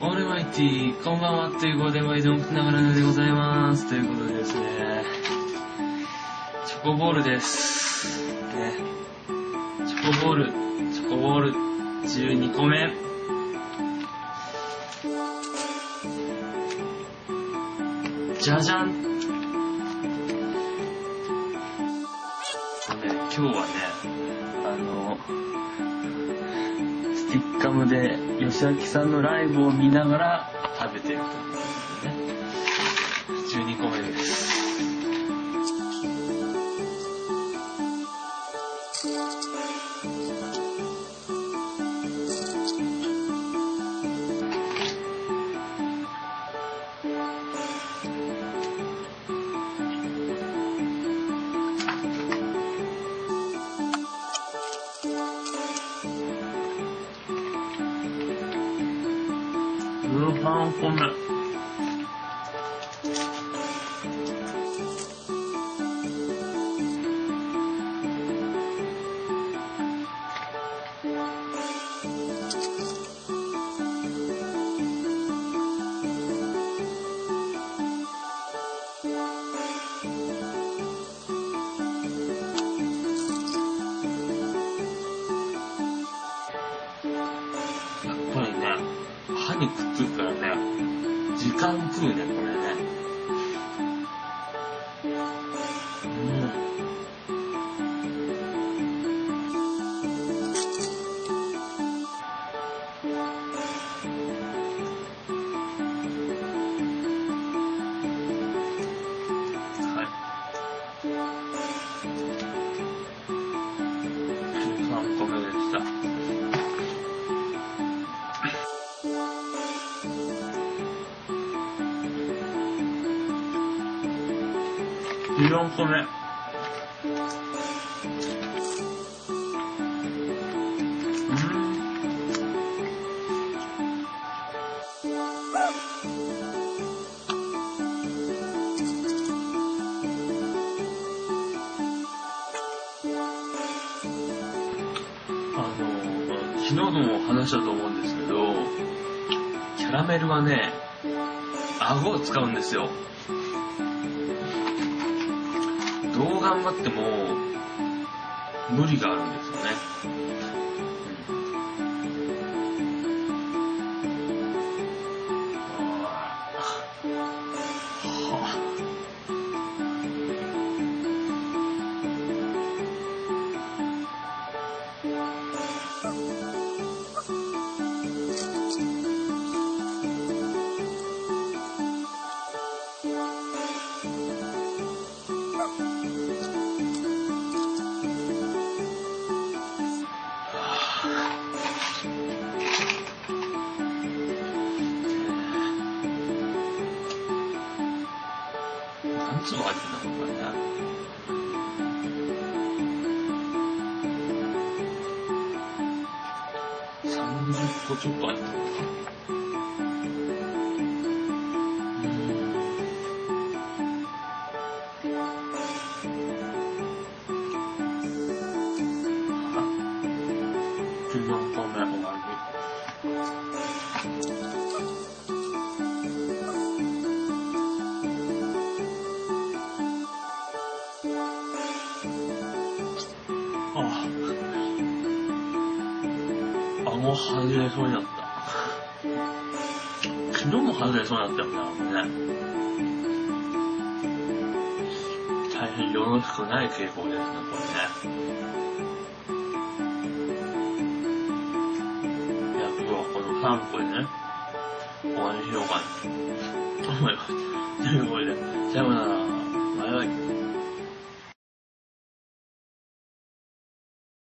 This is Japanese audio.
オールマイティー、こんばんは、ということで、毎度、ながらでございます。ということでですね、チョコボールです。ね。チョコボール、チョコボール、12個目。じゃじゃん。ね、今日はね、あの、カムで吉明さんのライブを見ながら食べてるということでね。12個目です。13個目。やにくっつくからね、時間食うね、これね。14個目。うん。あの、昨日も話したと思うんですけど、キャラメルはね、顎を使うんですよ。どう頑張っても無理があるんですよね。何つも入ってんだろうこれね。30個ちょっと入ってるのああ。顎外れそうになった。昨日も外れそうになったよね、顎ね。大変よろしくない傾向ですね、これね。いや、今日はこの3個でね、終わりにしようかなと思います。ということで、さようなら。バイバイ。